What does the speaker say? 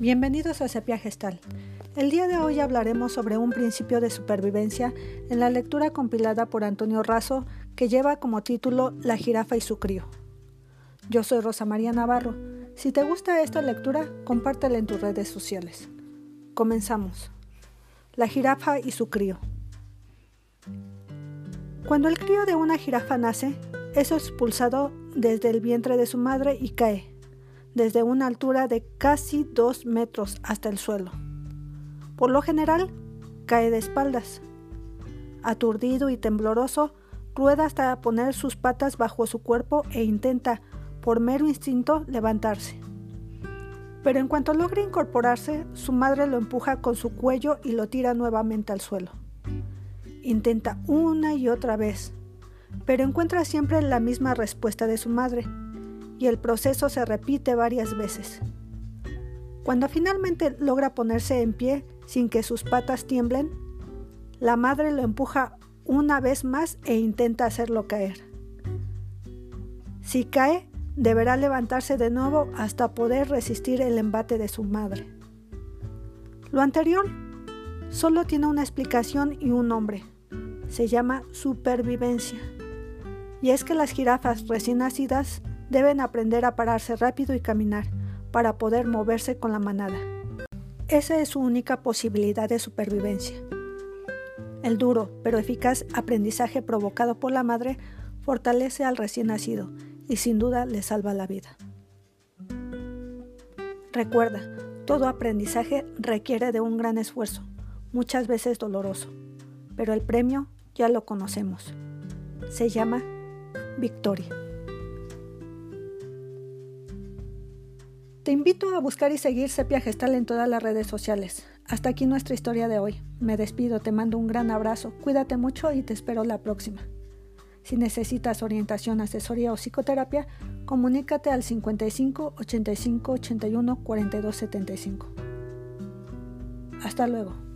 Bienvenidos a Sepia Gestal. El día de hoy hablaremos sobre un principio de supervivencia en la lectura compilada por Antonio Razo que lleva como título La jirafa y su crío. Yo soy Rosa María Navarro. Si te gusta esta lectura, compártela en tus redes sociales. Comenzamos. La jirafa y su crío. Cuando el crío de una jirafa nace, es expulsado desde el vientre de su madre y cae desde una altura de casi dos metros hasta el suelo. Por lo general, cae de espaldas. Aturdido y tembloroso, rueda hasta poner sus patas bajo su cuerpo e intenta, por mero instinto, levantarse. Pero en cuanto logra incorporarse, su madre lo empuja con su cuello y lo tira nuevamente al suelo. Intenta una y otra vez, pero encuentra siempre la misma respuesta de su madre, y el proceso se repite varias veces. Cuando finalmente logra ponerse en pie sin que sus patas tiemblen, la madre lo empuja una vez más e intenta hacerlo caer. Si cae, deberá levantarse de nuevo hasta poder resistir el embate de su madre. Lo anterior solo tiene una explicación y un nombre. Se llama supervivencia. Y es que las jirafas recién nacidas deben aprender a pararse rápido y caminar para poder moverse con la manada. Esa es su única posibilidad de supervivencia. El duro pero eficaz aprendizaje provocado por la madre fortalece al recién nacido y sin duda le salva la vida. Recuerda, todo aprendizaje requiere de un gran esfuerzo, muchas veces doloroso, pero el premio ya lo conocemos. Se llama victoria. Te invito a buscar y seguir Sepia Gestal en todas las redes sociales. Hasta aquí nuestra historia de hoy. Me despido, te mando un gran abrazo, cuídate mucho y te espero la próxima. Si necesitas orientación, asesoría o psicoterapia, comunícate al 55 85 81 42 75. Hasta luego.